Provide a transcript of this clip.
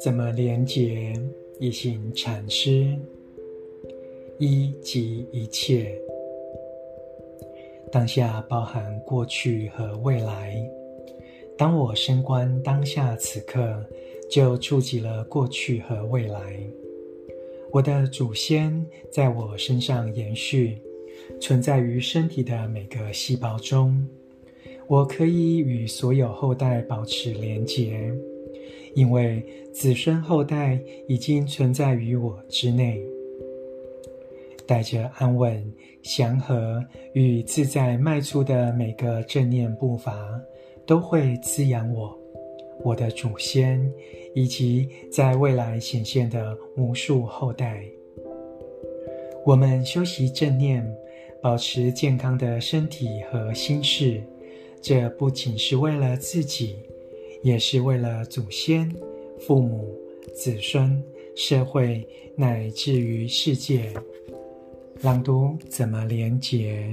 怎么连结一行禅师？一即一切，当下包含过去和未来。当我升观当下此刻，就触及了过去和未来。我的祖先在我身上延续，存在于身体的每个细胞中。我可以与所有后代保持连结。因为子孙后代已经存在于我之内，带着安稳、祥和与自在迈出的每个正念步伐，都会滋养我、我的祖先以及在未来显现的无数后代。我们修习正念，保持健康的身体和心事，这不仅是为了自己。也是为了祖先、父母、子孙、社会，乃至于世界。朗读怎么连结？